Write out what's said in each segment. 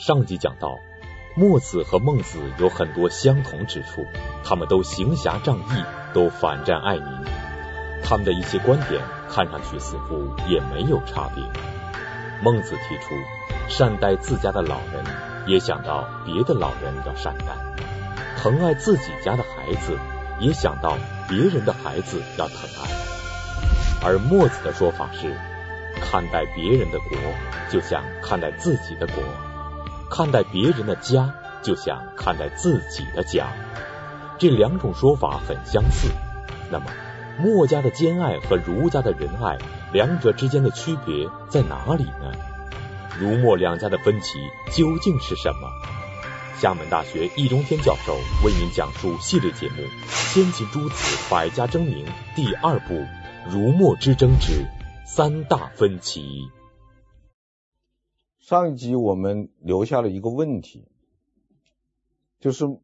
上集讲到，墨子和孟子有很多相同之处，他们都行侠仗义，都反战爱民，他们的一些观点看上去似乎也没有差别。孟子提出善待自家的老人，也想到别的老人要善待；疼爱自己家的孩子，也想到别人的孩子要疼爱。而墨子的说法是，看待别人的国，就像看待自己的国。看待别人的家，就像看待自己的家，这两种说法很相似。那么，墨家的兼爱和儒家的仁爱，两者之间的区别在哪里呢？儒墨两家的分歧究竟是什么？厦门大学易中天教授为您讲述系列节目《先秦诸子百家争鸣》第二部《儒墨之争之三大分歧》。上一集我们留下了一个问题，就是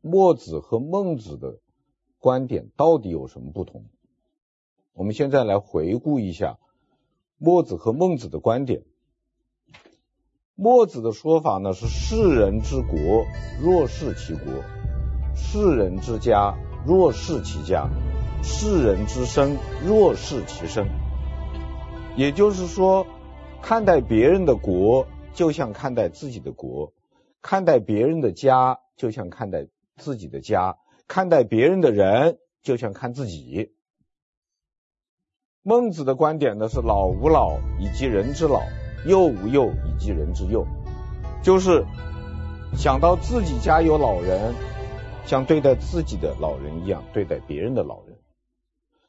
墨子和孟子的观点到底有什么不同？我们现在来回顾一下墨子和孟子的观点。墨子的说法呢是：世人之国，若是其国；世人之家，若是其家；世人之身，若是其身。也就是说。看待别人的国，就像看待自己的国；看待别人的家，就像看待自己的家；看待别人的人，就像看自己。孟子的观点呢是“老吾老以及人之老，幼吾幼以及人之幼”，就是想到自己家有老人，像对待自己的老人一样对待别人的老人。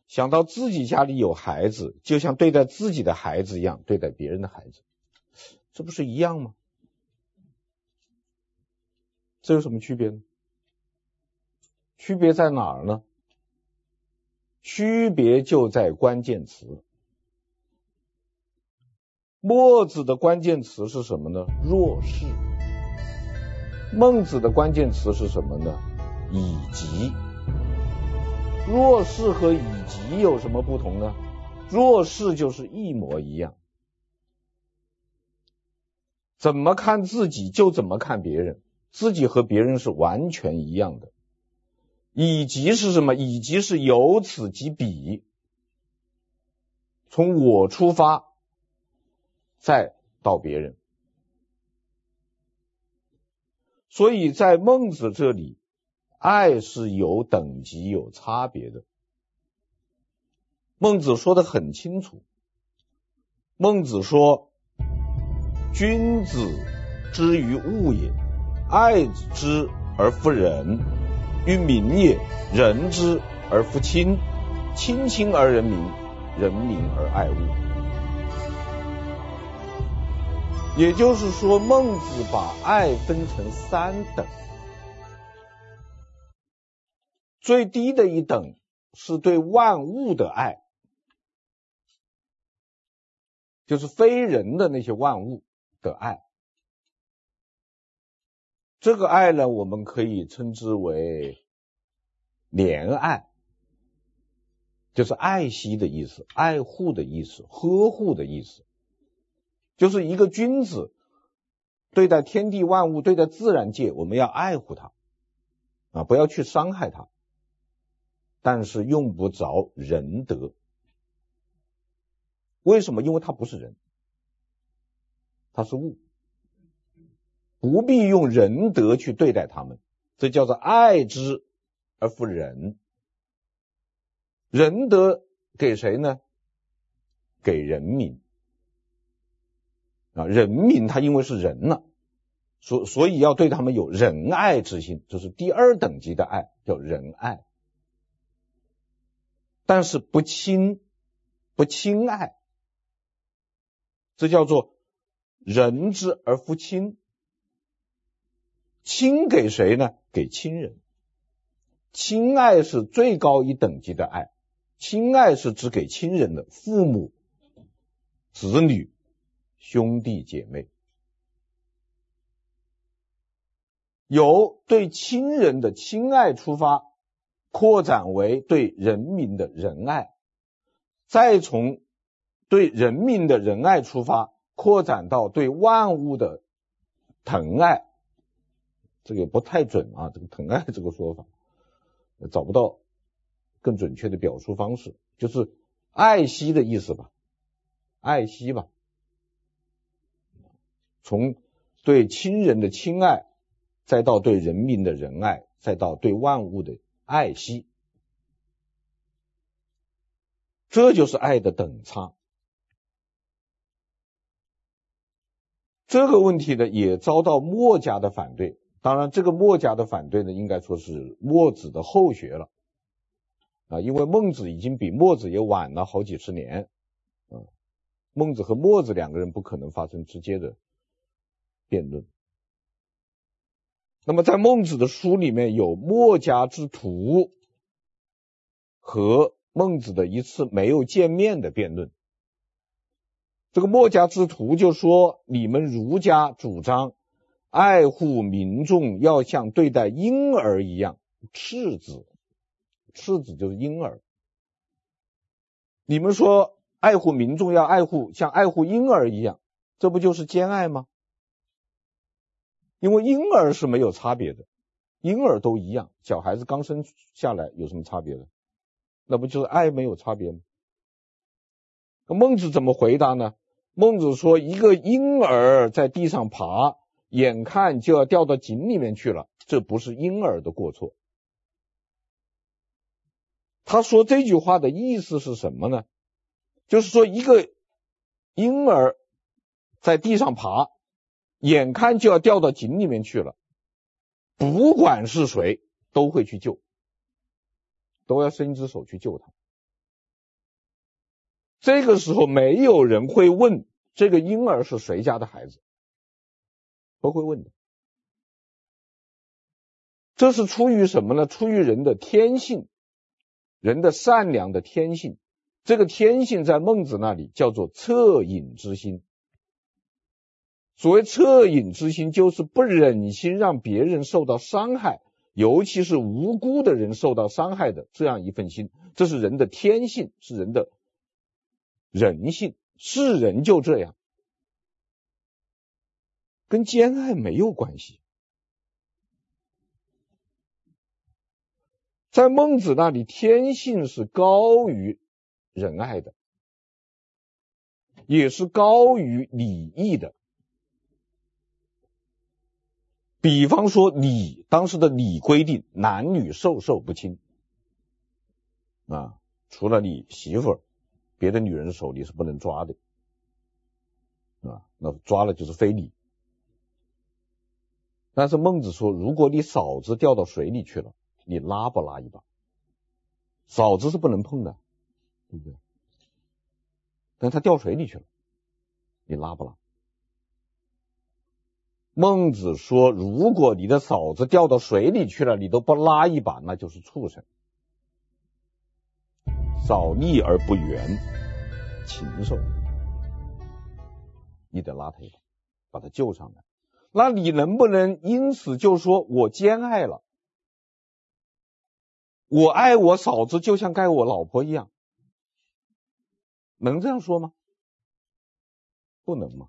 想到自己家里有孩子，就像对待自己的孩子一样对待别人的孩子，这不是一样吗？这有什么区别呢？区别在哪儿呢？区别就在关键词。墨子的关键词是什么呢？弱势。孟子的关键词是什么呢？以及。若是和以及有什么不同呢？若是就是一模一样，怎么看自己就怎么看别人，自己和别人是完全一样的。以及是什么？以及是由此及彼，从我出发，再到别人。所以在孟子这里。爱是有等级、有差别的。孟子说的很清楚。孟子说：“君子之于物也，爱之而夫仁；于民也，仁之而夫亲。亲亲而仁民，仁民而爱物。”也就是说，孟子把爱分成三等。最低的一等是对万物的爱，就是非人的那些万物的爱。这个爱呢，我们可以称之为怜爱，就是爱惜的意思，爱护的意思，呵护的意思。就是一个君子对待天地万物，对待自然界，我们要爱护它啊，不要去伤害它。但是用不着仁德，为什么？因为它不是人，它是物，不必用仁德去对待他们，这叫做爱之而不仁。仁德给谁呢？给人民啊，人民他因为是人了，所所以要对他们有仁爱之心，就是第二等级的爱，叫仁爱。但是不亲，不亲爱，这叫做仁之而夫亲。亲给谁呢？给亲人。亲爱是最高一等级的爱，亲爱是只给亲人的，父母、子女、兄弟姐妹。由对亲人的亲爱出发。扩展为对人民的仁爱，再从对人民的仁爱出发，扩展到对万物的疼爱，这个也不太准啊，这个疼爱这个说法找不到更准确的表述方式，就是爱惜的意思吧，爱惜吧，从对亲人的亲爱，再到对人民的仁爱，再到对万物的爱惜，这就是爱的等差。这个问题呢，也遭到墨家的反对。当然，这个墨家的反对呢，应该说是墨子的后学了啊，因为孟子已经比墨子也晚了好几十年。嗯，孟子和墨子两个人不可能发生直接的辩论。那么，在孟子的书里面有墨家之徒和孟子的一次没有见面的辩论。这个墨家之徒就说：“你们儒家主张爱护民众，要像对待婴儿一样，赤子，赤子就是婴儿。你们说爱护民众要爱护像爱护婴儿一样，这不就是兼爱吗？因为婴儿是没有差别的，婴儿都一样，小孩子刚生下来有什么差别的？那不就是爱没有差别吗？”孟子怎么回答呢？孟子说：“一个婴儿在地上爬，眼看就要掉到井里面去了，这不是婴儿的过错。”他说这句话的意思是什么呢？就是说，一个婴儿在地上爬，眼看就要掉到井里面去了，不管是谁，都会去救，都要伸一只手去救他。这个时候没有人会问这个婴儿是谁家的孩子，不会问的。这是出于什么呢？出于人的天性，人的善良的天性。这个天性在孟子那里叫做恻隐之心。所谓恻隐之心，就是不忍心让别人受到伤害，尤其是无辜的人受到伤害的这样一份心。这是人的天性，是人的。人性，是人就这样，跟兼爱没有关系。在孟子那里，天性是高于仁爱的，也是高于礼义的。比方说礼，当时的礼规定，男女授受不亲啊，除了你媳妇儿。别的女人手你是不能抓的，啊，那抓了就是非礼。但是孟子说，如果你嫂子掉到水里去了，你拉不拉一把？嫂子是不能碰的，对不对？但他掉水里去了，你拉不拉？孟子说，如果你的嫂子掉到水里去了，你都不拉一把，那就是畜生。少利而不援，禽兽，你得拉他一把，把他救上来。那你能不能因此就说我兼爱了？我爱我嫂子就像爱我老婆一样，能这样说吗？不能吗？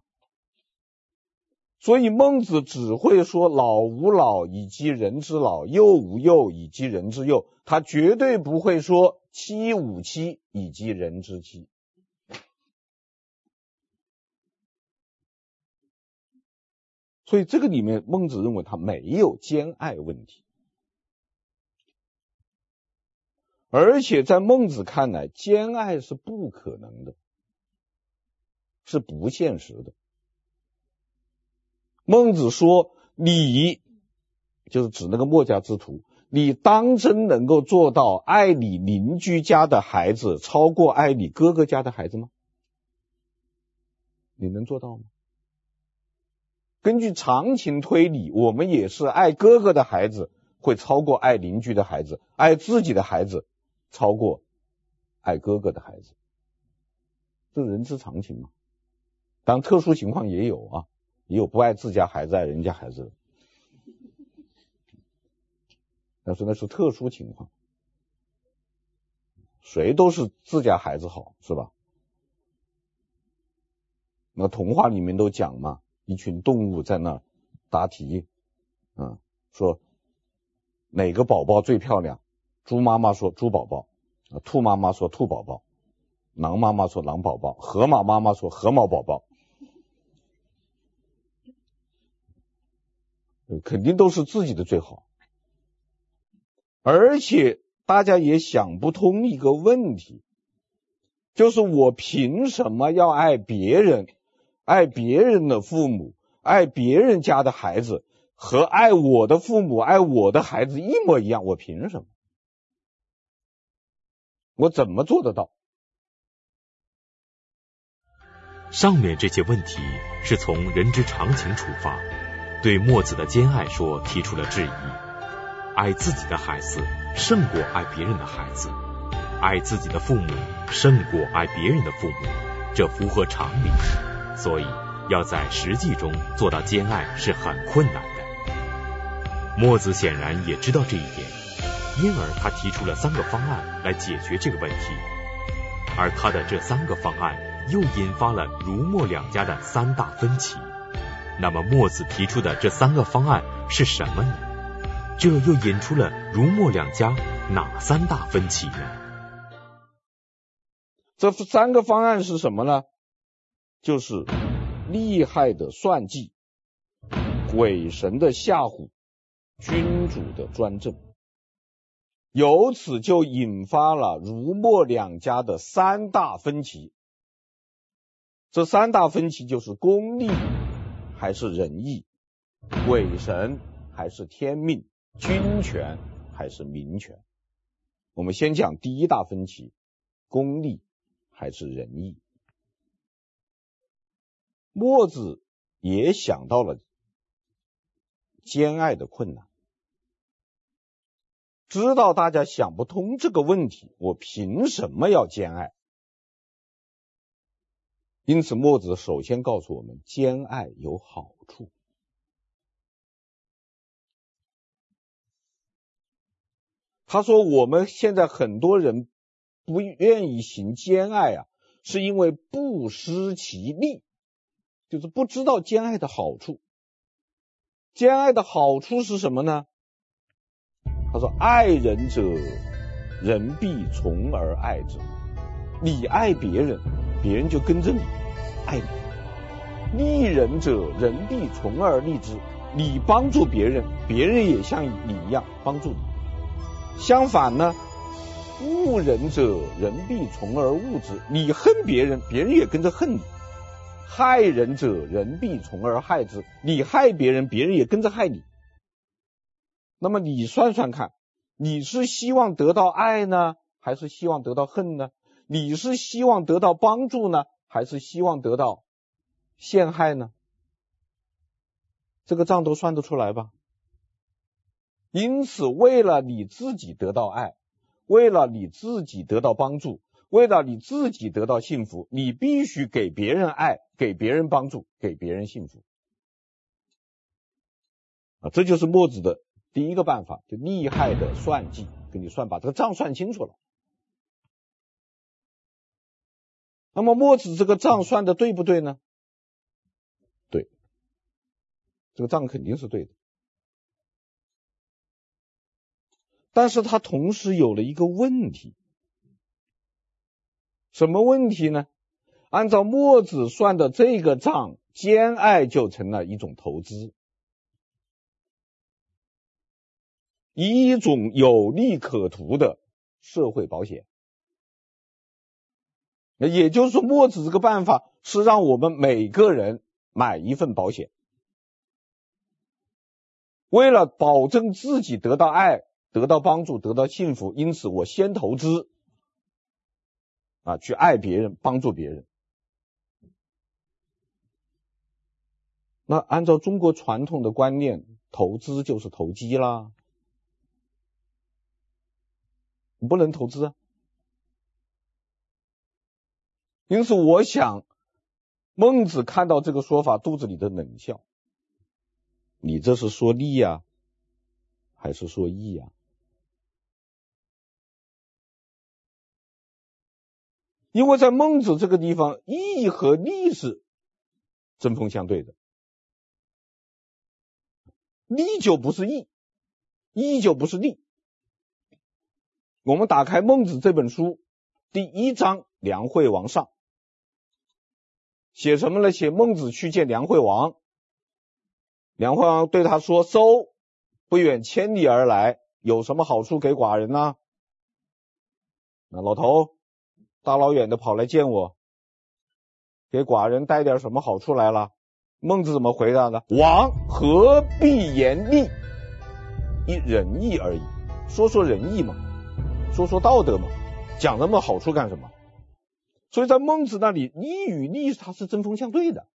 所以孟子只会说老吾老以及人之老，幼吾幼以及人之幼，他绝对不会说妻吾妻以及人之妻。所以这个里面，孟子认为他没有兼爱问题，而且在孟子看来，兼爱是不可能的，是不现实的。孟子说：“你就是指那个墨家之徒，你当真能够做到爱你邻居家的孩子超过爱你哥哥家的孩子吗？你能做到吗？根据常情推理，我们也是爱哥哥的孩子会超过爱邻居的孩子，爱自己的孩子超过爱哥哥的孩子，这人之常情嘛。当然，特殊情况也有啊。”也有不爱自家孩子爱人家孩子的，但是那是特殊情况，谁都是自家孩子好，是吧？那童话里面都讲嘛，一群动物在那答题，嗯，说哪个宝宝最漂亮？猪妈妈说猪宝宝，啊兔妈妈说兔宝宝，狼妈妈说狼宝宝，河马妈妈说河马宝宝，肯定都是自己的最好，而且大家也想不通一个问题，就是我凭什么要爱别人，爱别人的父母，爱别人家的孩子，和爱我的父母、爱我的孩子一模一样？我凭什么？我怎么做得到？上面这些问题是从人之常情出发，对墨子的兼爱说提出了质疑。爱自己的孩子胜过爱别人的孩子，爱自己的父母胜过爱别人的父母，这符合常理。所以要在实际中做到兼爱是很困难的。墨子显然也知道这一点。因而他提出了三个方案来解决这个问题，而他的这三个方案又引发了儒墨两家的三大分歧。那么墨子提出的这三个方案是什么呢？这又引出了儒墨两家哪三大分歧呢？这三个方案是什么呢？就是利害的算计、鬼神的吓唬、君主的专政。由此就引发了儒墨两家的三大分歧。这三大分歧就是功利还是仁义，鬼神还是天命，君权还是民权。我们先讲第一大分歧，功利还是仁义。墨子也想到了兼爱的困难。知道大家想不通这个问题，我凭什么要兼爱？因此，墨子首先告诉我们，兼爱有好处。他说，我们现在很多人不愿意行兼爱啊，是因为不思其利，就是不知道兼爱的好处。兼爱的好处是什么呢？他说：“爱人者，人必从而爱之。你爱别人，别人就跟着你爱你；利人者，人必从而利之。你帮助别人，别人也像你一样帮助你。相反呢，恶人者，人必从而恶之。你恨别人，别人也跟着恨你；害人者，人必从而害之。你害别人，别人也跟着害你。”那么你算算看，你是希望得到爱呢，还是希望得到恨呢？你是希望得到帮助呢，还是希望得到陷害呢？这个账都算得出来吧？因此，为了你自己得到爱，为了你自己得到帮助，为了你自己得到幸福，你必须给别人爱，给别人帮助，给别人幸福。啊，这就是墨子的。第一个办法就厉害的算计，给你算把这个账算清楚了。那么墨子这个账算的对不对呢？对，这个账肯定是对的。但是他同时有了一个问题，什么问题呢？按照墨子算的这个账，兼爱就成了一种投资。一种有利可图的社会保险，那那也就是说，墨子这个办法是让我们每个人买一份保险，为了保证自己得到爱、得到帮助、得到幸福，因此我先投资啊，去爱别人、帮助别人。那按照中国传统的观念，投资就是投机啦。你不能投资啊！因此，我想孟子看到这个说法，肚子里的冷笑。你这是说利呀，还是说义呀？因为在孟子这个地方，义和利是针锋相对的。利就不是义，义就不是利。我们打开《孟子》这本书，第一章梁惠王上，写什么呢？写孟子去见梁惠王，梁惠王对他说：“收，不远千里而来，有什么好处给寡人呢？”那老头大老远的跑来见我，给寡人带点什么好处来了？孟子怎么回答的？王何必言利？一仁义而已，说说仁义嘛，说说道德嘛，讲那么好处干什么？所以在孟子那里，义与利它是针锋相对的，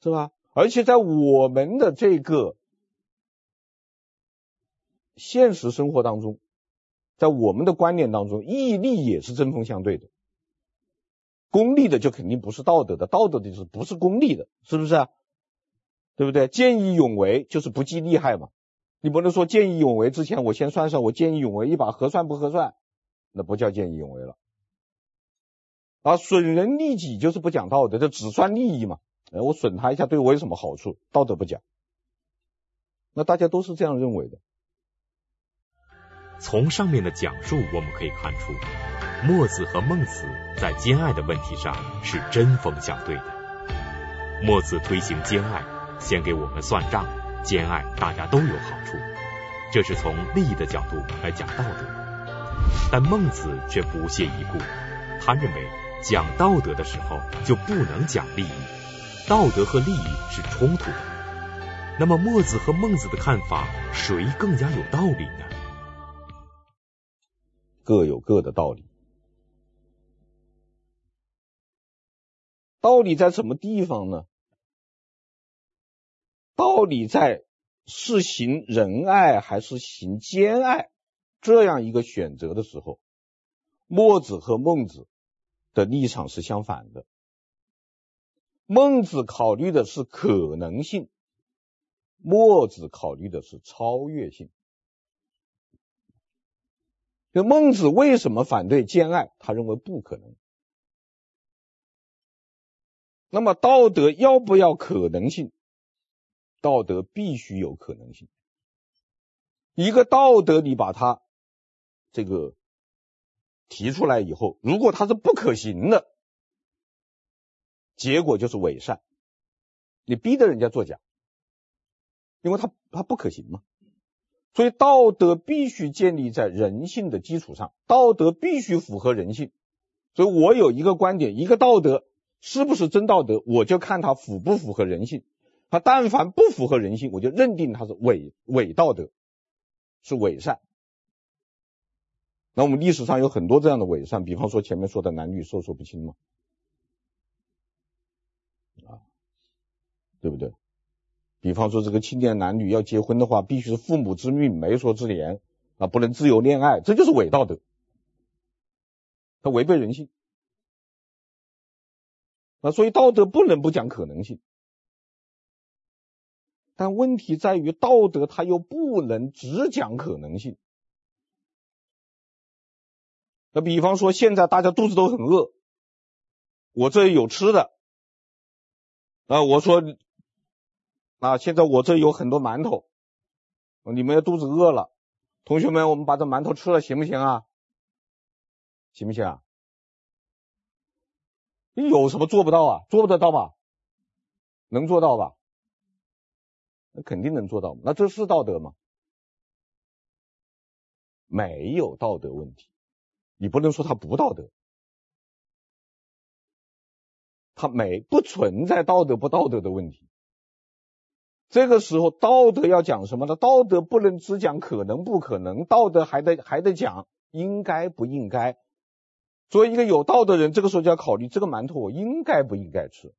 是吧？而且在我们的这个现实生活当中，在我们的观念当中，义利也是针锋相对的。功利的就肯定不是道德的，道德的就是不是功利的，是不是啊？对不对？见义勇为就是不计利害嘛。你不能说见义勇为之前，我先算算我见义勇为一把合算不合算，那不叫见义勇为了。啊，损人利己就是不讲道德，就只算利益嘛。哎，我损他一下对我有什么好处？道德不讲。那大家都是这样认为的。从上面的讲述我们可以看出。墨子和孟子在兼爱的问题上是针锋相对的。墨子推行兼爱，先给我们算账，兼爱大家都有好处，这是从利益的角度来讲道德。但孟子却不屑一顾，他认为讲道德的时候就不能讲利益，道德和利益是冲突的。那么墨子和孟子的看法，谁更加有道理呢？各有各的道理。道理在什么地方呢？道理在是行仁爱还是行兼爱这样一个选择的时候，墨子和孟子的立场是相反的。孟子考虑的是可能性，墨子考虑的是超越性。这孟子为什么反对兼爱？他认为不可能。那么道德要不要可能性？道德必须有可能性。一个道德你把它这个提出来以后，如果它是不可行的，结果就是伪善。你逼得人家作假，因为它它不可行嘛。所以道德必须建立在人性的基础上，道德必须符合人性。所以我有一个观点，一个道德。是不是真道德，我就看它符不符合人性。它但凡不符合人性，我就认定它是伪伪道德，是伪善。那我们历史上有很多这样的伪善，比方说前面说的男女授受不亲嘛，啊，对不对？比方说这个青年男女要结婚的话，必须是父母之命、媒妁之言啊，不能自由恋爱，这就是伪道德，它违背人性。那所以道德不能不讲可能性，但问题在于道德它又不能只讲可能性。那比方说现在大家肚子都很饿，我这有吃的，啊，我说啊，现在我这有很多馒头，你们肚子饿了，同学们，我们把这馒头吃了行不行啊？行不行啊？你有什么做不到啊？做不得到吧？能做到吧？那肯定能做到。那这是道德吗？没有道德问题，你不能说它不道德，它没不存在道德不道德的问题。这个时候道德要讲什么呢？道德不能只讲可能不可能，道德还得还得讲应该不应该。作为一个有道的人，这个时候就要考虑这个馒头我应该不应该吃。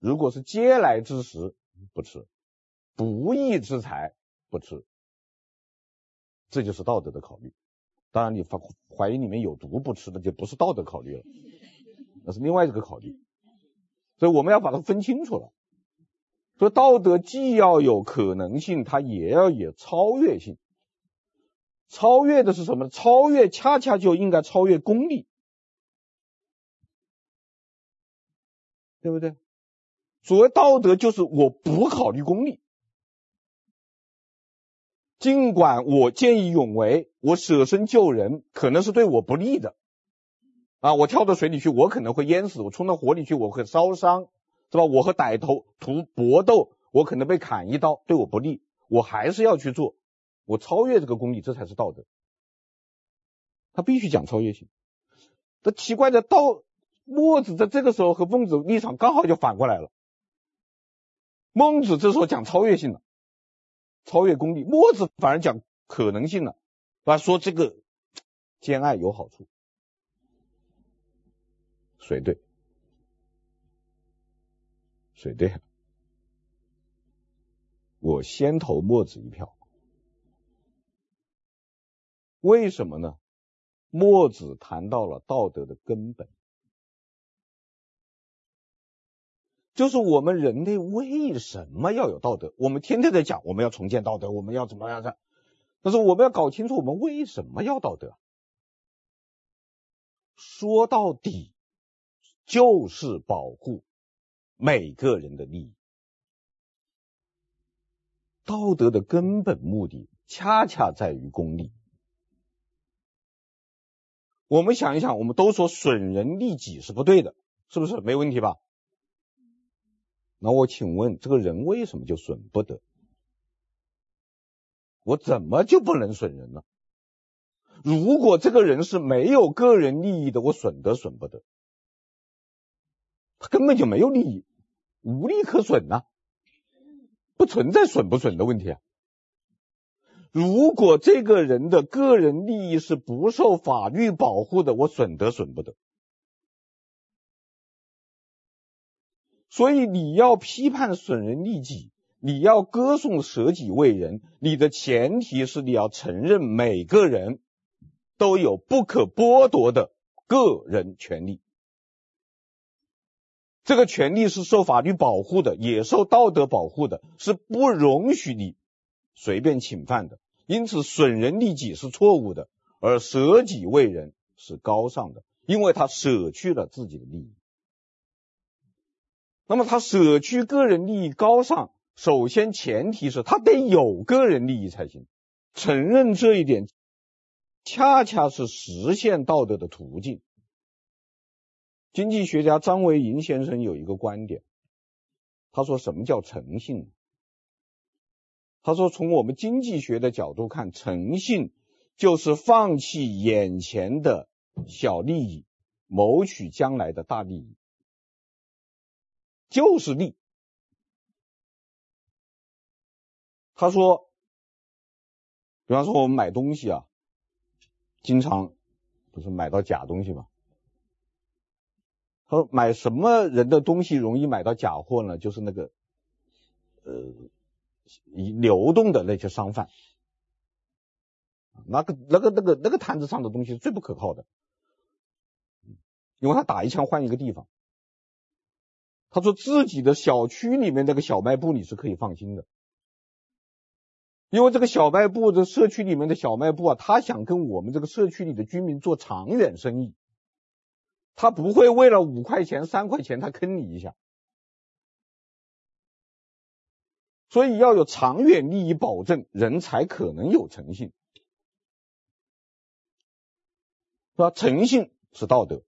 如果是嗟来之食，不吃；不义之财，不吃。这就是道德的考虑。当然，你发怀疑里面有毒不吃的，就不是道德考虑了，那是另外一个考虑。所以我们要把它分清楚了。所以道德既要有可能性，它也要有超越性。超越的是什么？超越恰恰就应该超越功利，对不对？所谓道德就是我不考虑功利，尽管我见义勇为，我舍身救人，可能是对我不利的啊！我跳到水里去，我可能会淹死；我冲到火里去，我会烧伤，是吧？我和歹徒图搏斗，我可能被砍一刀，对我不利，我还是要去做。我超越这个功利，这才是道德。他必须讲超越性。这奇怪的道，墨子在这个时候和孟子立场刚好就反过来了。孟子这时候讲超越性了，超越功利；墨子反而讲可能性了，是吧？说这个兼爱有好处，谁对？谁对？我先投墨子一票，为什么呢？墨子谈到了道德的根本。就是我们人类为什么要有道德？我们天天在讲，我们要重建道德，我们要怎么样的？但是我们要搞清楚，我们为什么要道德？说到底，就是保护每个人的利益。道德的根本目的，恰恰在于功利。我们想一想，我们都说损人利己是不对的，是不是？没问题吧？那我请问，这个人为什么就损不得？我怎么就不能损人呢？如果这个人是没有个人利益的，我损得损不得？他根本就没有利益，无利可损呐，不存在损不损的问题啊。如果这个人的个人利益是不受法律保护的，我损得损不得？所以你要批判损人利己，你要歌颂舍己为人，你的前提是你要承认每个人都有不可剥夺的个人权利。这个权利是受法律保护的，也受道德保护的，是不容许你随便侵犯的。因此，损人利己是错误的，而舍己为人是高尚的，因为他舍去了自己的利益。那么他舍去个人利益高尚，首先前提是他得有个人利益才行。承认这一点，恰恰是实现道德的途径。经济学家张维迎先生有一个观点，他说：“什么叫诚信？”他说：“从我们经济学的角度看，诚信就是放弃眼前的小利益，谋取将来的大利益。”就是利。他说，比方说我们买东西啊，经常不是买到假东西吗？他说买什么人的东西容易买到假货呢？就是那个呃流动的那些商贩，那个那个那个那个摊子上的东西是最不可靠的，因为他打一枪换一个地方。他说自己的小区里面那个小卖部你是可以放心的，因为这个小卖部的社区里面的小卖部啊，他想跟我们这个社区里的居民做长远生意，他不会为了五块钱三块钱他坑你一下，所以要有长远利益保证，人才可能有诚信，是吧？诚信是道德，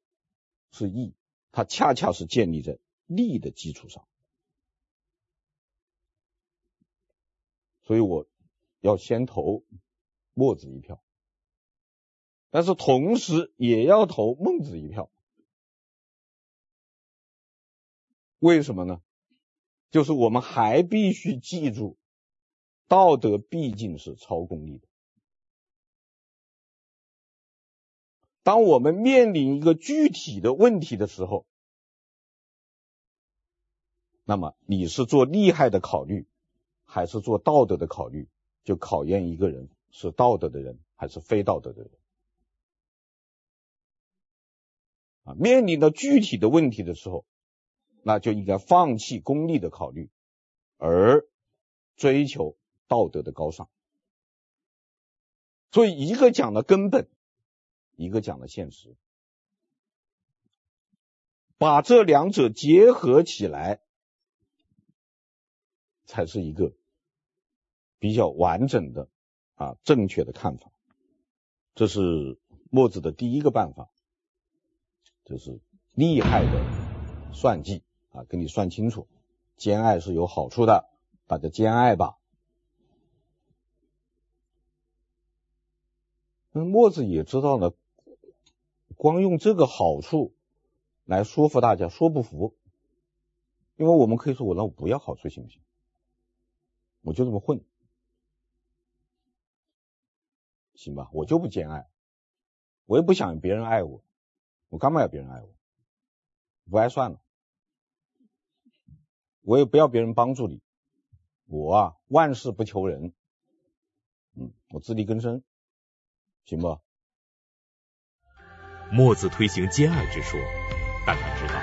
是义，它恰恰是建立在。利的基础上，所以我要先投墨子一票，但是同时也要投孟子一票。为什么呢？就是我们还必须记住，道德毕竟是超功利的。当我们面临一个具体的问题的时候，那么你是做利害的考虑，还是做道德的考虑，就考验一个人是道德的人还是非道德的人。啊，面临到具体的问题的时候，那就应该放弃功利的考虑，而追求道德的高尚。所以一个讲了根本，一个讲了现实，把这两者结合起来。才是一个比较完整的啊正确的看法。这是墨子的第一个办法，就是厉害的算计啊，跟你算清楚，兼爱是有好处的，大家兼爱吧。那墨子也知道呢，光用这个好处来说服大家，说不服，因为我们可以说，我那我不要好处行不行？我就这么混。行吧，我就不兼爱，我也不想别人爱我，我干嘛要别人爱我？不爱算了，我也不要别人帮助你，我啊万事不求人，嗯，我自力更生，行吧？墨子推行兼爱之说，但他知道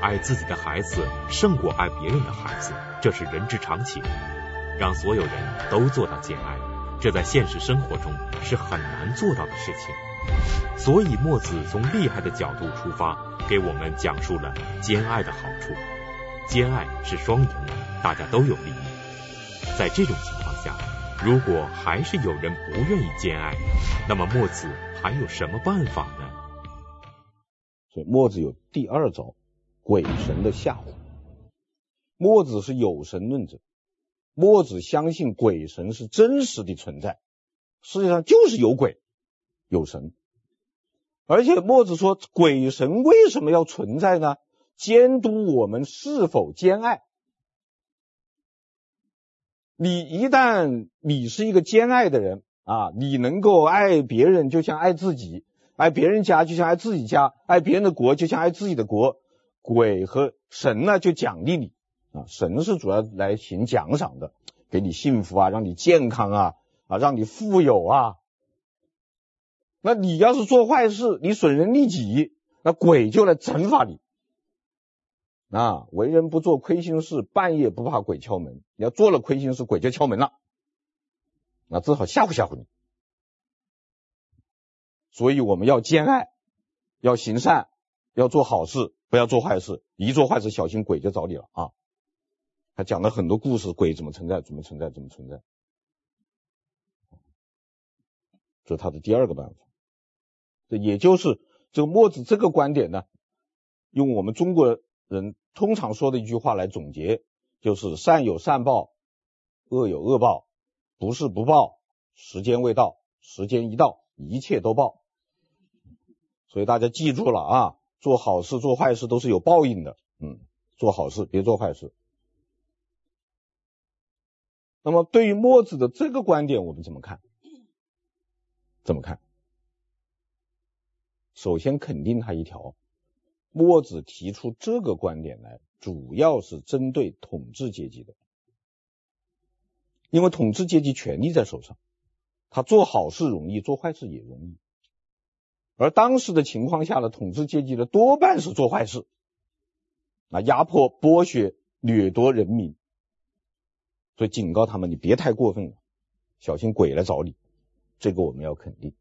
爱自己的孩子胜过爱别人的孩子，这是人之常情，让所有人都做到兼爱。这在现实生活中是很难做到的事情，所以墨子从厉害的角度出发，给我们讲述了兼爱的好处。兼爱是双赢，大家都有利益。在这种情况下，如果还是有人不愿意兼爱，那么墨子还有什么办法呢？所以墨子有第二招，鬼神的吓唬。墨子是有神论者。墨子相信鬼神是真实的存在，世界上就是有鬼有神，而且墨子说，鬼神为什么要存在呢？监督我们是否兼爱。你一旦你是一个兼爱的人啊，你能够爱别人就像爱自己，爱别人家就像爱自己家，爱别人的国就像爱自己的国，鬼和神呢就奖励你。啊，神是主要来行奖赏的，给你幸福啊，让你健康啊，啊，让你富有啊。那你要是做坏事，你损人利己，那鬼就来惩罚你。啊，为人不做亏心事，半夜不怕鬼敲门。你要做了亏心事，鬼就敲门了，那只好吓唬吓唬你。所以我们要兼爱，要行善，要做好事，不要做坏事。一做坏事，小心鬼就找你了啊。他讲了很多故事，鬼怎么存在，怎么存在，怎么存在，这是他的第二个办法。这也就是这个墨子这个观点呢，用我们中国人通常说的一句话来总结，就是善有善报，恶有恶报，不是不报，时间未到，时间一到，一切都报。所以大家记住了啊，做好事做坏事都是有报应的。嗯，做好事别做坏事。那么，对于墨子的这个观点，我们怎么看？怎么看？首先肯定他一条，墨子提出这个观点来，主要是针对统治阶级的，因为统治阶级权力在手上，他做好事容易，做坏事也容易。而当时的情况下呢，统治阶级的多半是做坏事，啊，压迫、剥削、掠夺人民。所以警告他们，你别太过分了，小心鬼来找你。这个我们要肯定。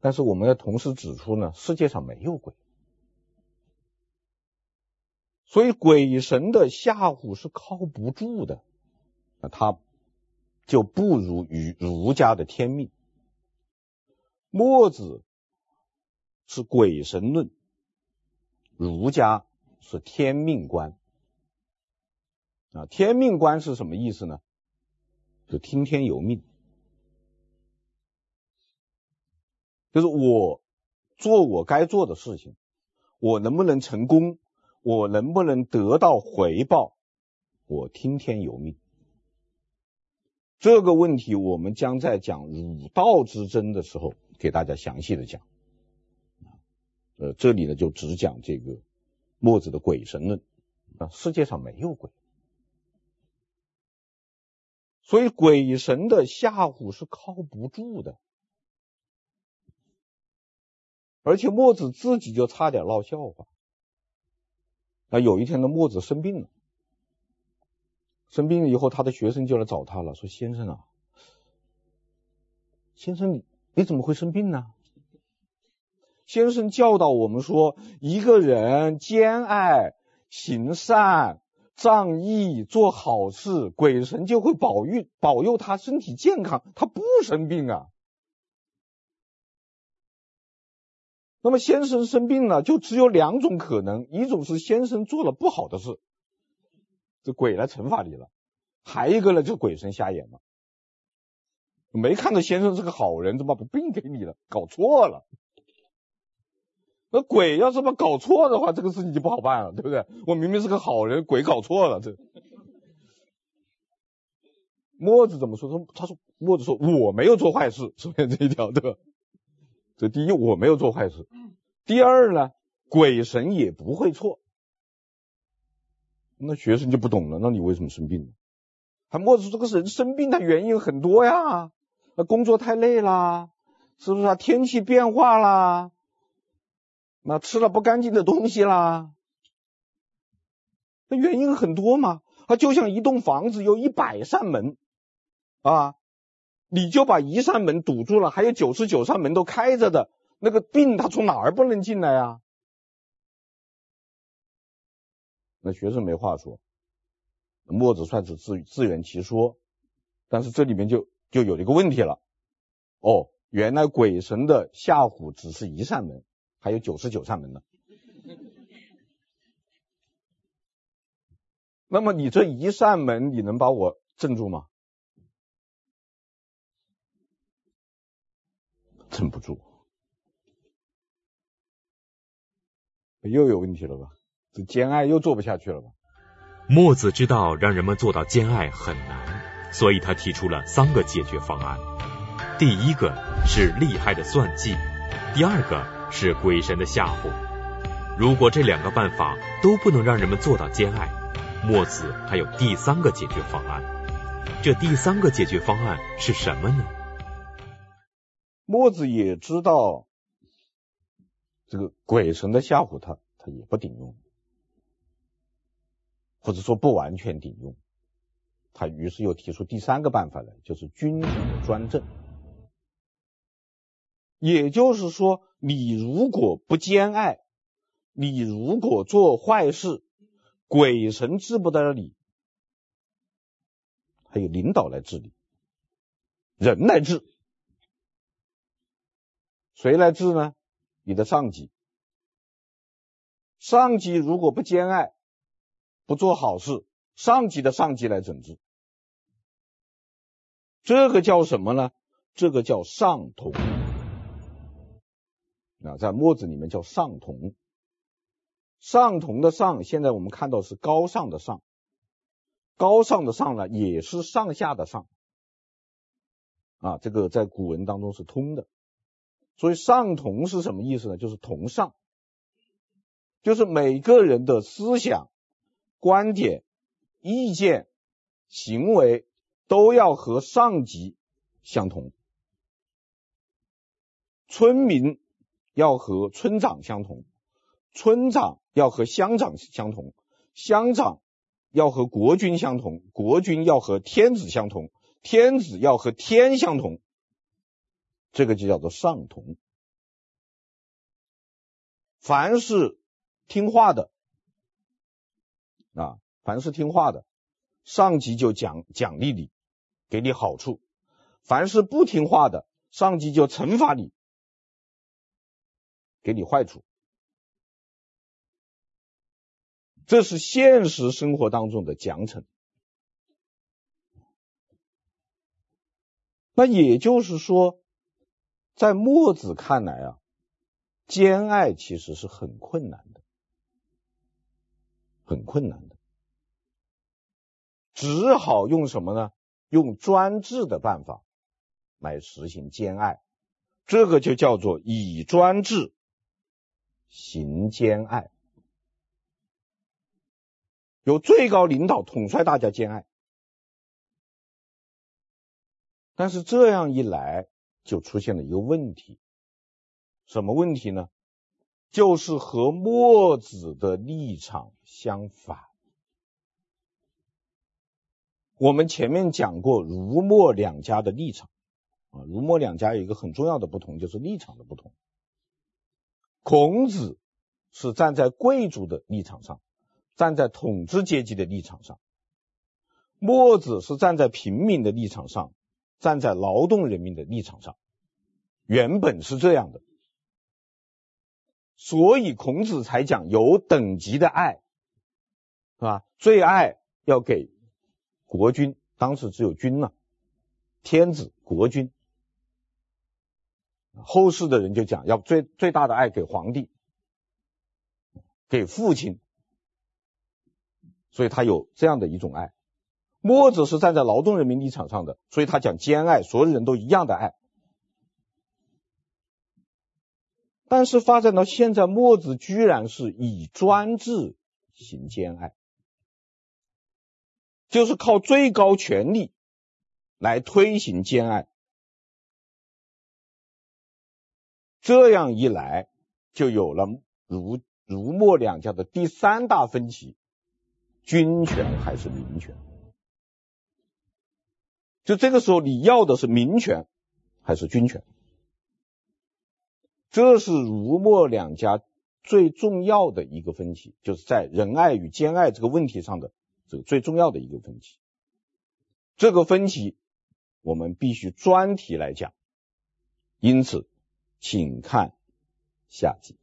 但是我们要同时指出呢，世界上没有鬼，所以鬼神的吓唬是靠不住的。那他就不如于儒家的天命。墨子是鬼神论，儒家是天命观。啊，天命观是什么意思呢？就听天由命，就是我做我该做的事情，我能不能成功，我能不能得到回报，我听天由命。这个问题我们将在讲儒道之争的时候给大家详细的讲。呃，这里呢就只讲这个墨子的鬼神论啊，世界上没有鬼。所以鬼神的吓唬是靠不住的，而且墨子自己就差点闹笑话。啊，有一天呢，墨子生病了，生病了以后，他的学生就来找他了，说：“先生啊，先生你你怎么会生病呢？”先生教导我们说，一个人兼爱、行善、仗义做好事，鬼神就会保佑保佑他身体健康，他不生病啊。那么先生生病了，就只有两种可能：一种是先生做了不好的事，这鬼来惩罚你了；还一个呢，就鬼神瞎眼了，没看到先生是个好人，怎么把病给你了？搞错了。那鬼要是把搞错的话，这个事情就不好办了，对不对？我明明是个好人，鬼搞错了，这墨子怎么说？他他说墨子说我没有做坏事，首先这一条，对吧？这第一，我没有做坏事。第二呢，鬼神也不会错。那学生就不懂了，那你为什么生病呢？还墨子这个人生病的原因很多呀，那工作太累啦，是不是啊？天气变化啦，那吃了不干净的东西啦，那原因很多嘛。它就像一栋房子有一百扇门啊。你就把一扇门堵住了，还有九十九扇门都开着的，那个病它从哪儿不能进来啊？那学生没话说，墨子算是自自圆其说，但是这里面就就有一个问题了。哦，原来鬼神的吓唬只是一扇门，还有九十九扇门呢。那么你这一扇门，你能把我镇住吗？镇不住，又有问题了吧？这兼爱又做不下去了吧？墨子知道让人们做到兼爱很难，所以他提出了三个解决方案。第一个是厉害的算计，第二个是鬼神的吓唬。如果这两个办法都不能让人们做到兼爱，墨子还有第三个解决方案。这第三个解决方案是什么呢？墨子也知道这个鬼神的吓唬他，他也不顶用，或者说不完全顶用。他于是又提出第三个办法来，就是君主专政。也就是说，你如果不兼爱，你如果做坏事，鬼神治不得你，还有领导来治理，人来治。谁来治呢？你的上级。上级如果不兼爱，不做好事，上级的上级来整治。这个叫什么呢？这个叫上同。啊，在墨子里面叫上同。上同的上，现在我们看到是高尚的上。高尚的上呢，也是上下的上。啊，这个在古文当中是通的。所以上同是什么意思呢？就是同上，就是每个人的思想、观点、意见、行为都要和上级相同。村民要和村长相同，村长要和乡长相同，乡长要和国君相同，国君要和天子相同，天子要和天相同。这个就叫做上同，凡是听话的啊，凡是听话的，上级就奖奖励你，给你好处；凡是不听话的，上级就惩罚你，给你坏处。这是现实生活当中的奖惩。那也就是说。在墨子看来啊，兼爱其实是很困难的，很困难的，只好用什么呢？用专制的办法来实行兼爱，这个就叫做以专制行兼爱，由最高领导统帅大家兼爱，但是这样一来。就出现了一个问题，什么问题呢？就是和墨子的立场相反。我们前面讲过儒墨两家的立场啊，儒墨两家有一个很重要的不同，就是立场的不同。孔子是站在贵族的立场上，站在统治阶级的立场上，墨子是站在平民的立场上，站在劳动人民的立场上，原本是这样的。所以孔子才讲有等级的爱，是吧？最爱要给国君，当时只有君了，天子国君。后世的人就讲要最最大的爱给皇帝，给父亲，所以他有这样的一种爱。墨子是站在劳动人民立场上的，所以他讲兼爱，所有人都一样的爱。但是发展到现在，墨子居然是以专制行兼爱，就是靠最高权力来推行兼爱。这样一来，就有了儒儒墨两家的第三大分歧：君权还是民权？就这个时候，你要的是民权还是君权？这是儒墨两家最重要的一个分歧，就是在仁爱与兼爱这个问题上的这个最重要的一个分歧。这个分歧我们必须专题来讲，因此请看下集。